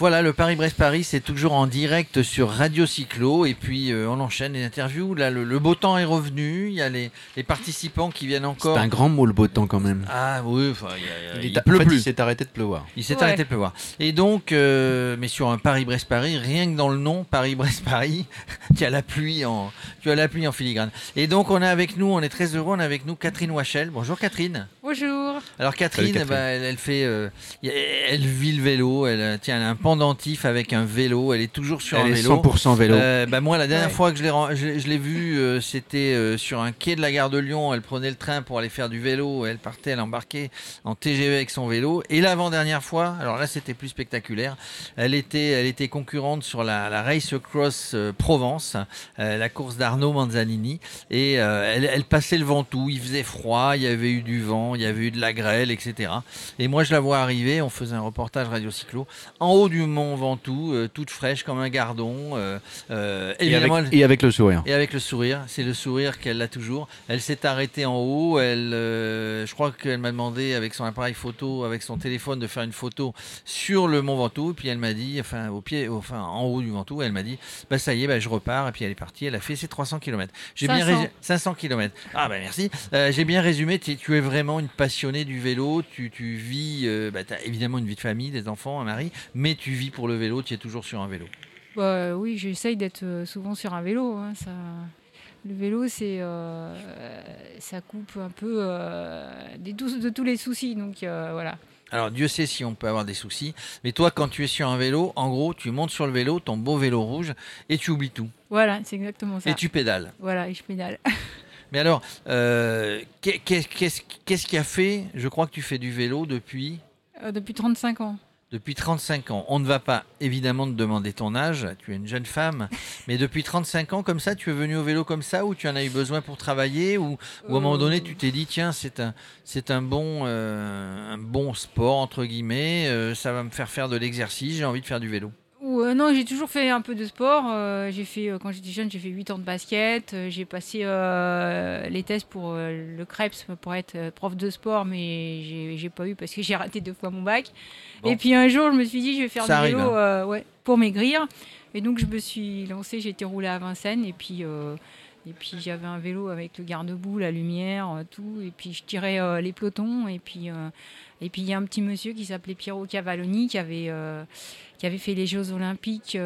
Voilà, le Paris-Brest-Paris, c'est toujours en direct sur Radio Cyclo. Et puis, euh, on enchaîne les interviews. Là, le, le beau temps est revenu. Il y a les, les participants qui viennent encore. C'est un grand mot le beau temps quand même. Ah oui, enfin, il, y a- il Il, est- en pleut fait, plus. il s'est arrêté de pleuvoir. Il s'est Ouais. arrêté de pleuvoir. Et donc, euh, mais sur un Paris-Brest-Paris, rien que dans le nom, Paris-Brest-Paris, tu as la pluie en, tu as la pluie en filigrane. Et donc, on est avec nous, on est très heureux, on est avec nous Catherine Wachel. Bonjour Catherine. Bonjour. Alors Catherine, Salut, Catherine. bah, elle, elle fait, euh, elle vit le vélo, elle, tiens, elle a un pendentif avec un vélo, elle est toujours sur Elle un est vélo. 100% vélo. Euh, bah moi, la dernière Ouais. fois que je l'ai, je, je l'ai vue, euh, c'était euh, sur un quai de la gare de Lyon. Elle prenait le train pour aller faire du vélo. Elle partait, elle embarquait en TGV avec son vélo. Et l'avant-dernière fois, alors là, c'était plus spectaculaire. Elle était, elle était concurrente sur la, la Race Cross euh, Provence, euh, la course d'Arnaud Manzanini. Et euh, elle, elle passait le Ventoux. Il faisait froid, il y avait eu du vent, il y avait eu de la grêle, etc. Et moi, je la vois arriver. On faisait un reportage radio cyclo en haut du mont Ventoux, euh, toute fraîche comme un gardon. euh, euh, et, avec, elle- et avec le sourire. et avec le sourire, c'est le sourire qu'elle a toujours. Elle s'est arrêtée en haut. Elle, euh, je crois qu'elle m'a demandé avec son appareil photo, avec son téléphone, de faire une photo sur le mont Ventoux. Et puis elle m'a dit, enfin au pied, enfin en haut du Ventoux, elle m'a dit, bah ça y est, bah, je repars. Et puis elle est partie. Elle a fait ses 300 km. J'ai bien 500. résumé 500 km. Ah bah merci. Euh, J'ai bien résumé. Tu, tu es vraiment une passionnée du vélo. Tu, tu vis, euh, bah, tu as évidemment une vie de famille, des enfants, un mari, mais tu vis pour le vélo. Tu es toujours sur un vélo. Bah, oui, j'essaye d'être euh, souvent sur un vélo. hein, ça... Le vélo, c'est, euh, ça coupe un peu euh, tous- de tous les soucis. Donc euh, voilà. Alors Dieu sait si on peut avoir des soucis, mais toi quand tu es sur un vélo, en gros tu montes sur le vélo, ton beau vélo rouge, et tu oublies tout, Voilà, c'est exactement ça. et tu pédales. Voilà, et je pédale. Mais alors, qu'est- qu'est- qu'est-ce qu'est-ce qui a fait, je crois que tu fais du vélo depuis, depuis 35 ans. Depuis 35 ans. On ne va pas évidemment te demander ton âge, tu es une jeune femme, mais depuis 35 ans comme ça, tu es venu au vélo comme ça, ou tu en as eu besoin pour travailler, ou, ou à un moment donné Euh, tu t'es dit tiens c'est un, c'est un, bon, euh, un bon sport entre guillemets, euh, ça va me faire faire de l'exercice, j'ai envie de faire du vélo. Ou, euh, non, j'ai toujours fait un peu de sport. euh, j'ai fait, euh, quand j'étais jeune, j'ai fait 8 ans de basket. j'ai passé les tests pour le CREPS pour être prof de sport, mais j'ai j'ai pas eu parce que j'ai raté deux fois mon bac. Bon. Et puis un jour, je me suis dit, je vais faire Ça du vélo hein. ouais, pour maigrir. Et donc, je me suis lancée, j'ai été roulée à Vincennes. Et puis, et puis j'avais un vélo avec le garde-boue, la lumière, euh, tout. Et puis, je tirais euh, les pelotons. Et puis, euh, et puis, il y a un petit monsieur qui s'appelait Piero Cavalloni qui avait. euh, qui avait fait les Jeux Olympiques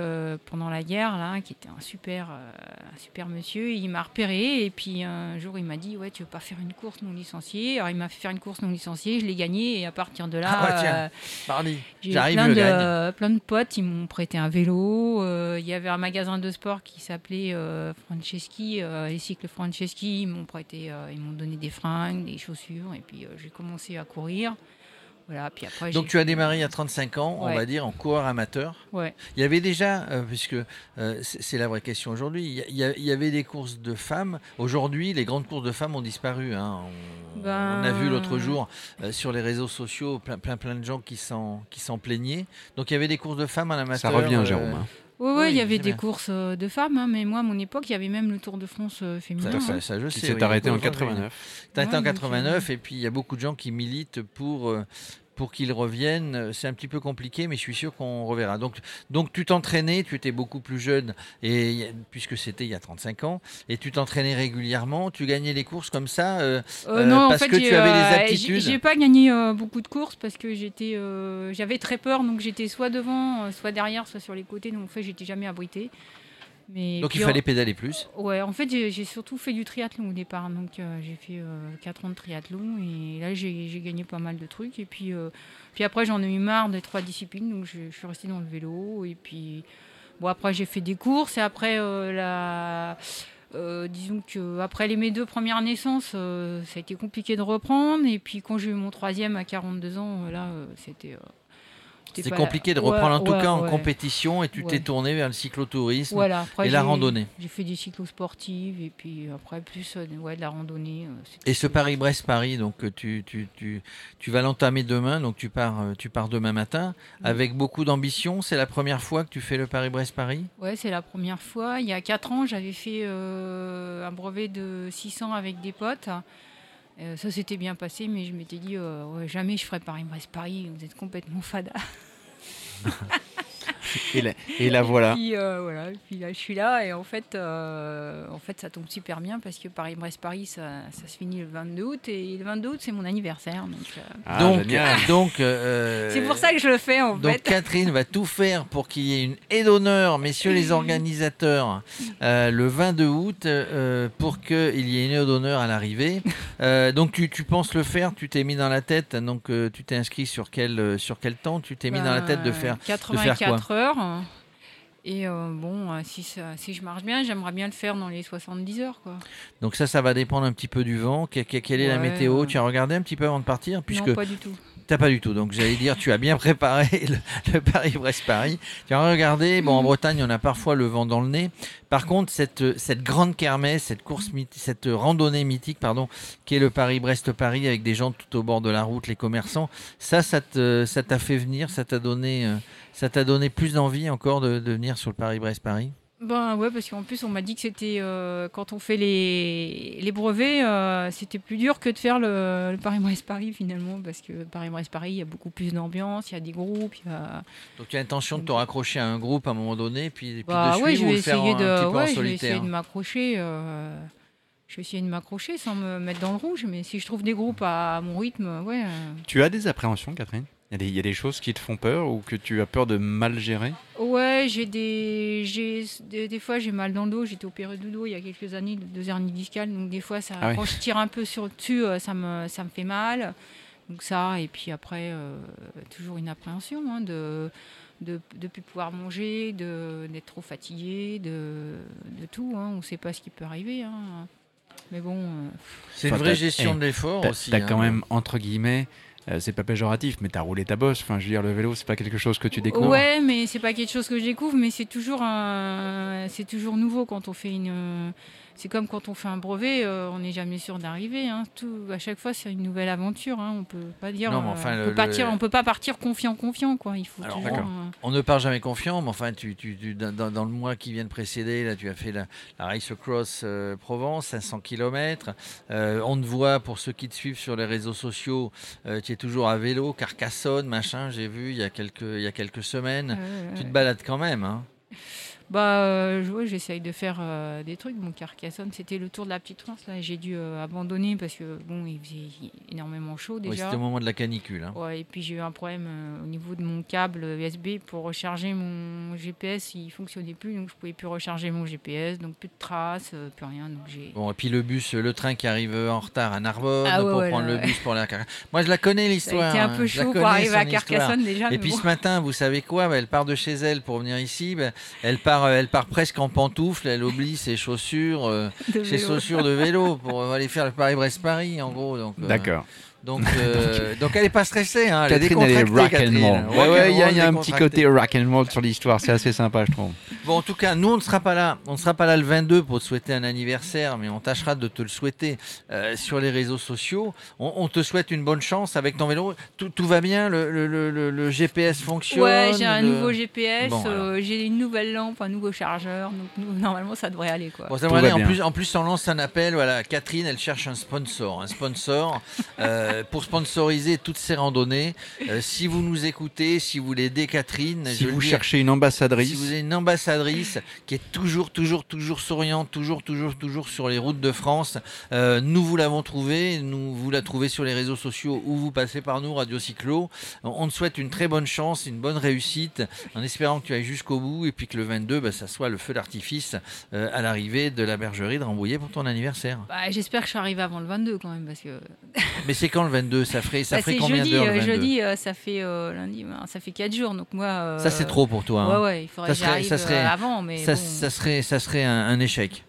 pendant la guerre, là, qui était un super, un super monsieur. Il m'a repéré et puis un jour il m'a dit ouais tu veux pas faire une course non licenciée? Alors il m'a fait faire une course non licenciée, je l'ai gagnée et à partir de là Ah ouais, tiens. Pardi. j'ai plein de, gagne. plein de potes, ils m'ont prêté un vélo. Il y avait un magasin de sport qui s'appelait Franceschi, euh, les cycles Franceschi. Ils m'ont prêté, euh, ils m'ont donné des fringues, des chaussures, et puis euh, j'ai commencé à courir. Voilà, puis après Donc tu as démarré à 35 ans, on va dire, en coureur amateur. Ouais. Il y avait déjà, euh, puisque euh, c'est la vraie question aujourd'hui, il y, il avait des courses de femmes. Aujourd'hui, les grandes courses de femmes ont disparu. hein. On, Ben- on a vu l'autre jour euh, sur les réseaux sociaux plein, plein, plein de gens qui s'en qui s'en plaignaient. Donc il y avait des courses de femmes en amateur. Ça revient, euh, Jérôme. Oui, Oui, il y avait des bien. courses euh, de femmes, hein, mais moi, à mon époque, il y avait même le Tour de France euh, féminin. Ça, ça- hein. ça, je Qui sais. s'est oui, arrêté en beaucoup de gens 89. T'as été Ouais, en donc, 89 et puis il y a beaucoup de gens qui militent pour euh, pour qu'ils reviennent. C'est un petit peu compliqué, mais je suis sûr qu'on reverra. Donc donc tu t'entraînais, tu étais beaucoup plus jeune et puisque c'était il y a 35 ans et tu t'entraînais régulièrement, tu gagnais les courses comme ça. euh, Euh, Euh, non, parce en fait, que tu avais les euh, aptitudes. j'ai- pas gagné euh, beaucoup de courses parce que j'étais, euh, j'avais très peur, donc j'étais soit devant, euh, soit derrière, soit sur les côtés. Donc en fait, j'étais jamais abrité. Mais donc il fallait pédaler plus. en- Ouais, en fait, j'ai surtout fait du triathlon au départ. Donc euh, j'ai fait 4 ans de triathlon et là j'ai gagné pas mal de trucs. Et puis, euh, puis après, j'en ai eu marre des trois disciplines, donc je, je suis restée dans le vélo. Et puis, bon, après, j'ai fait des courses et après euh, la. euh, disons que après les, mes deux premières naissances, euh, ça a été compliqué de reprendre. Et puis quand j'ai eu mon troisième à 42 ans, euh, là, euh, c'était, euh, C'est compliqué de Ouais, reprendre en tout ouais, cas en compétition et tu t'es tourné vers le cyclotourisme Voilà, après, et la randonnée. J'ai fait des cyclos sportifs et puis après plus euh, de la randonnée. euh, Et ce. Paris-Brest-Paris, donc euh, tu, tu, tu, tu vas l'entamer demain, donc tu pars, tu pars demain matin Oui. avec beaucoup d'ambition. C'est la première fois que tu fais le Paris-Brest-Paris? Ouais, c'est la première fois. Il y a 4 ans, j'avais fait euh, un brevet de 600 avec des potes. Euh, ça s'était bien passé, mais je m'étais dit, euh, jamais je ferai Paris-Brest-Paris, vous êtes complètement fada. Et la, et la voilà. Et puis, euh, voilà, et puis là, je suis là, et en fait, euh, en fait ça tombe super bien parce que Paris-Brest-Paris, ça, ça se finit le 22 août, et le 22 août, c'est mon anniversaire. Donc, euh, Ah, donc, génial. donc euh, c'est pour ça que je le fais, en Donc fait. Catherine va tout faire pour qu'il y ait une aide d'honneur, messieurs les organisateurs, euh, le 22 août, euh, pour qu'il y ait une aide d'honneur à l'arrivée. Euh, donc tu, tu penses le faire, tu t'es mis dans la tête, donc euh, tu t'es inscrit sur quel, euh, sur quel temps? Tu t'es mis dans la tête de faire Bah, de faire 84 heures. Et euh, bon, euh, si, ça- si je marche bien, j'aimerais bien le faire dans les 70 heures. Quoi. Donc ça, ça va dépendre un petit peu du vent. Que- que- quelle est la météo? Tu as regardé un petit peu avant de partir? Puisque Non, pas du tout. T'as pas du tout. Donc j'allais dire, tu as bien préparé le, le Paris-Brest-Paris. Tu as regardé, bon en Bretagne, on a parfois le vent dans le nez. Par contre, cette, cette grande kermesse, cette course, cette randonnée mythique, pardon, qui est le Paris-Brest-Paris avec des gens tout au bord de la route, les commerçants, ça, ça te- ça t'a fait venir, ça t'a donné, euh, ça t'a donné plus d'envie encore de, de venir sur le Paris-Brest-Paris? Ben ouais, parce qu'en plus, on m'a dit que c'était euh, quand on fait les, les brevets, euh, c'était plus dur que de faire le, le Paris-Brest-Paris finalement, parce que Paris-Brest-Paris, il y a beaucoup plus d'ambiance, il y a des groupes, il y a. Donc tu as l'intention de te raccrocher à un groupe à un moment donné, puis, puis Bah de ouais, suivre je ou vais essayer de, un petit peu en ouais, je vais essayer solitaire. de m'accrocher. euh, je vais essayer de m'accrocher sans me mettre dans le rouge, mais si je trouve des groupes à, mon rythme, ouais. Tu as des appréhensions, Catherine? Il y, a des, il y a des choses qui te font peur ou que tu as peur de mal gérer? Ouais, j'ai des, j'ai des, des fois j'ai mal dans le dos. J'étais opéré du dos il y a quelques années, de deux hernies discales. Donc des fois, ça, Ah oui. quand je tire un peu sur le dessus, euh, ça me, ça me fait mal. Donc ça, et puis après, euh, toujours une appréhension hein, de de ne plus pouvoir manger, de d'être trop fatigué, de, de tout. Hein. On ne sait pas ce qui peut arriver. hein. Mais bon, euh, C'est une vraie gestion eh, de l'effort aussi. t'as hein. quand même, entre guillemets, euh, c'est pas péjoratif, mais t'as roulé ta bosse. Enfin, je veux dire, le vélo, c'est pas quelque chose que tu découvres. Ouais, mais c'est pas quelque chose que je découvre, mais c'est toujours un, c'est toujours nouveau quand on fait une. C'est comme quand on fait un brevet, euh, on n'est jamais sûr d'arriver. hein. Tout, à chaque fois, c'est une nouvelle aventure. Hein. On peut pas dire. Non, mais euh, enfin, on, le- peut partir, le- on peut pas partir confiant, confiant, quoi. Il faut Alors, toujours. d'accord. euh, On ne part jamais confiant, mais enfin, tu, tu- tu- dans, le mois qui vient de précéder, là, tu as fait la, la Race Across euh, Provence, 500 km. on te voit, pour ceux qui te suivent sur les réseaux sociaux, euh, tu toujours à vélo, Carcassonne, machin, j'ai vu il y a quelques, il y a quelques semaines. Tu te balades quand même. Hein. Bah, euh, ouais, j'essaye de faire euh, des trucs. Mon Carcassonne, c'était le tour de la petite France. Là, j'ai dû euh, abandonner parce que bon, il faisait énormément chaud Oui, déjà. C'était au moment de la canicule. hein. Ouais, et puis j'ai eu un problème euh, au niveau de mon câble USB pour recharger mon GPS, il fonctionnait plus, donc je pouvais plus recharger mon GPS, donc plus de traces, plus rien. Donc j'ai. Bon, et puis le bus, le train qui arrive en retard à Narbonne Ah ouais, pour ouais, prendre là, le bus pour la Car- Moi, je la connais l'histoire. été un hein. peu chaud pour arriver à histoire. Carcassonne déjà. Et puis bon. ce matin, vous savez quoi Bah, Elle part de chez elle pour venir ici. bah, elle, part, euh, elle part presque en pantoufles. Elle oublie ses chaussures, euh, de ses vélo. chaussures de vélo pour aller faire le Paris-Brest-Paris, en gros. Euh, D'accord. Donc, euh, donc elle n'est pas stressée. Hein, elle est Catherine, elle est rock and roll. Ouais, ouais, il y a, il y a un petit côté rock and roll sur l'histoire. C'est assez sympa, je trouve. Bon, en tout cas, nous, on ne sera pas là. On ne sera pas là le 22 pour te souhaiter un anniversaire, mais on tâchera de te le souhaiter euh, sur les réseaux sociaux. On, on te souhaite une bonne chance avec ton vélo. Tout, tout va bien le, le- le- le- le GPS fonctionne? Ouais, j'ai un le- nouveau GPS, Bon, euh, j'ai une nouvelle lampe, un nouveau chargeur, donc nous- normalement ça devrait aller quoi. Bon, ça va aller. En bien. plus, en plus, on lance un appel. Voilà, Catherine, elle cherche un sponsor, un sponsor euh, pour sponsoriser toutes ces randonnées. Euh, si vous nous écoutez, si vous aider Catherine, Si je vous cherchez une Si ambassadrice, vous avez une ambassadrice qui est toujours, toujours, toujours souriante, toujours, toujours, toujours sur les routes de France, euh, nous vous l'avons trouvée, nous vous la trouvez sur les réseaux sociaux ou vous passez par nous, Radio Cyclo. On on te souhaite une très bonne chance, une bonne réussite, en espérant que tu ailles jusqu'au bout et puis que le 22, bah, ça soit le feu d'artifice euh, à l'arrivée de la bergerie de Rambouillet pour ton anniversaire. Bah, J'espère que je suis arrivé avant le 22 quand même parce que Mais c'est quand le 22 Ça ferait, ça Bah, ferait combien d'heures le euh, 22 jeudi euh, ça fait euh, lundi, ben, ça fait 4 jours donc moi. euh, Ça c'est trop pour toi. hein. Ouais ouais, il faudrait Ça que serait- j'arrive ça serait- euh, avant mais ça, bon. ça serait, ça serait un, un échec.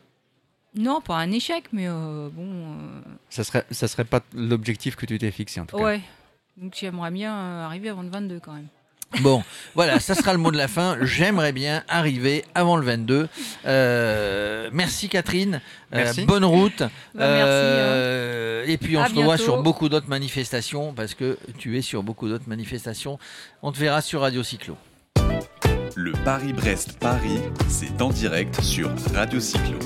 Non, pas un échec mais euh, bon. euh, ça serait, ça serait pas l'objectif que tu t'es fixé en tout cas. Ouais. Donc j'aimerais bien euh, arriver avant le 22 quand même. Bon, voilà, ça sera le mot de la fin. J'aimerais bien arriver avant le 22. Euh, merci Catherine. Euh, Merci. bonne route. Bah, merci, Euh, Et puis on À se revoit sur beaucoup d'autres manifestations parce que tu es sur beaucoup d'autres manifestations. On te verra sur Radio Cyclo. Le Paris-Brest-Paris, c'est en direct sur Radio Cyclo.